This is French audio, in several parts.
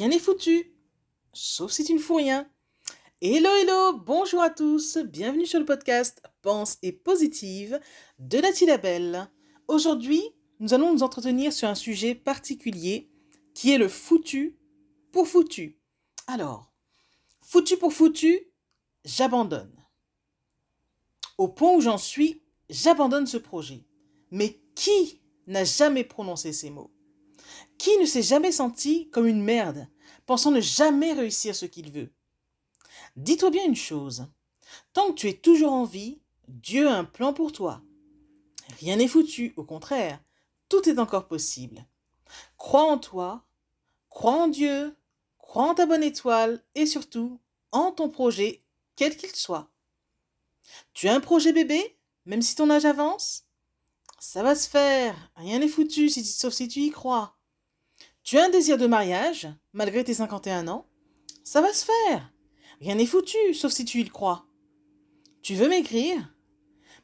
rien n'est foutu. Sauf si tu ne fous rien. Hello, hello, bonjour à tous, bienvenue sur le podcast Pense et Positive de Nathalie Labelle. Aujourd'hui, nous allons nous entretenir sur un sujet particulier qui est le foutu pour foutu. Alors, foutu pour foutu, j'abandonne. Au point où j'en suis, j'abandonne ce projet. Mais qui n'a jamais prononcé ces mots? Qui ne s'est jamais senti comme une merde, pensant ne jamais réussir ce qu'il veut? Dis-toi bien une chose. Tant que tu es toujours en vie, Dieu a un plan pour toi. Rien n'est foutu, au contraire, tout est encore possible. Crois en toi, crois en Dieu, crois en ta bonne étoile et surtout en ton projet, quel qu'il soit. Tu as un projet bébé, même si ton âge avance? Ça va se faire, rien n'est foutu sauf si tu y crois. Tu as un désir de mariage, malgré tes 51 ans Ça va se faire, rien n'est foutu, sauf si tu y crois. Tu veux maigrir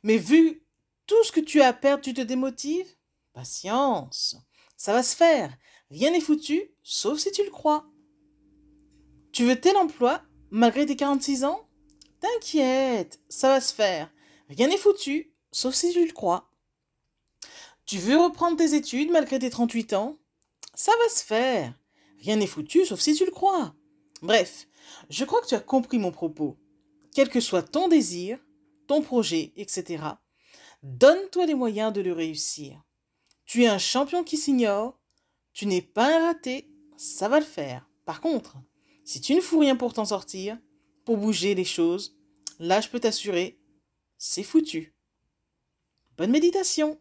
Mais vu tout ce que tu as à perdre, tu te démotives? Patience, ça va se faire, rien n'est foutu, sauf si tu le crois. Tu veux tel emploi, malgré tes 46 ans? T'inquiète, ça va se faire. Rien n'est foutu, sauf si tu le crois. Tu veux reprendre tes études malgré tes 38 ans? Ça va se faire. Rien n'est foutu, sauf si tu le crois. Bref, je crois que tu as compris mon propos. Quel que soit ton désir, ton projet, etc., donne-toi les moyens de le réussir. Tu es un champion qui s'ignore, tu n'es pas un raté, ça va le faire. Par contre, si tu ne fous rien pour t'en sortir, pour bouger les choses, là je peux t'assurer, c'est foutu. Bonne méditation